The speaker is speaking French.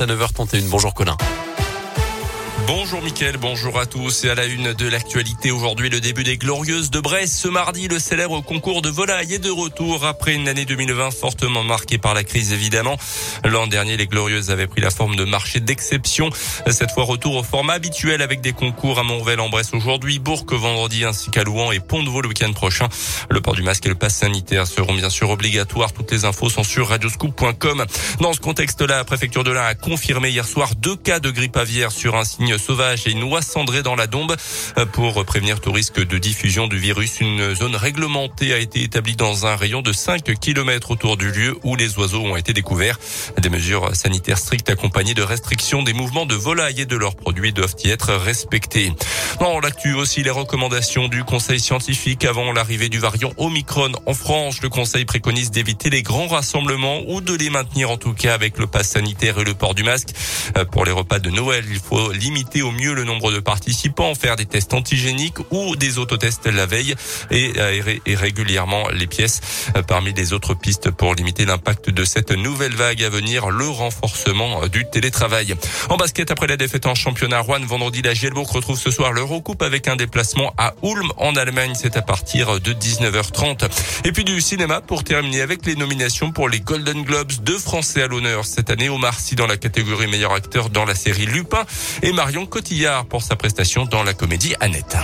À 9h31, bonjour Colin. Bonjour Mickaël, bonjour à tous et à la une de l'actualité aujourd'hui le début des Glorieuses de Brest. Ce mardi, le célèbre concours de volaille est de retour après une année 2020 fortement marquée par la crise évidemment. L'an dernier, les Glorieuses avaient pris la forme de marché d'exception. Cette fois, retour au format habituel avec des concours à Montrevel en Brest aujourd'hui, Bourg vendredi ainsi qu'à Louan et Pont-de-Vaux le week-end prochain. Le port du masque et le pass sanitaire seront bien sûr obligatoires. Toutes les infos sont sur radioscoop.com. Dans ce contexte-là, la préfecture de l'Ain a confirmé hier soir deux cas de grippe aviaire sur un signe sauvage et une oie cendrée dans la dombe. Pour prévenir tout risque de diffusion du virus, une zone réglementée a été établie dans un rayon de 5 km autour du lieu où les oiseaux ont été découverts. Des mesures sanitaires strictes accompagnées de restrictions des mouvements de volailles et de leurs produits doivent y être respectés. Dans l'actu aussi, les recommandations du Conseil scientifique avant l'arrivée du variant Omicron en France. Le Conseil préconise d'éviter les grands rassemblements ou de les maintenir en tout cas avec le pass sanitaire et le port du masque. Pour les repas de Noël, il faut limiter au mieux le nombre de participants, faire des tests antigéniques ou des autotests la veille et aérer régulièrement les pièces. Parmi les autres pistes pour limiter l'impact de cette nouvelle vague à venir, le renforcement du télétravail. En basket, après la défaite en championnat Rouen, vendredi, la Gielbourg retrouve ce soir l'Eurocoupe avec un déplacement à Ulm en Allemagne. C'est à partir de 19h30. Et puis du cinéma pour terminer avec les nominations pour les Golden Globes. Deux Français à l'honneur cette année. Omar Sy dans la catégorie meilleur acteur dans la série Lupin et Marion Cotillard pour sa prestation dans la comédie Annette.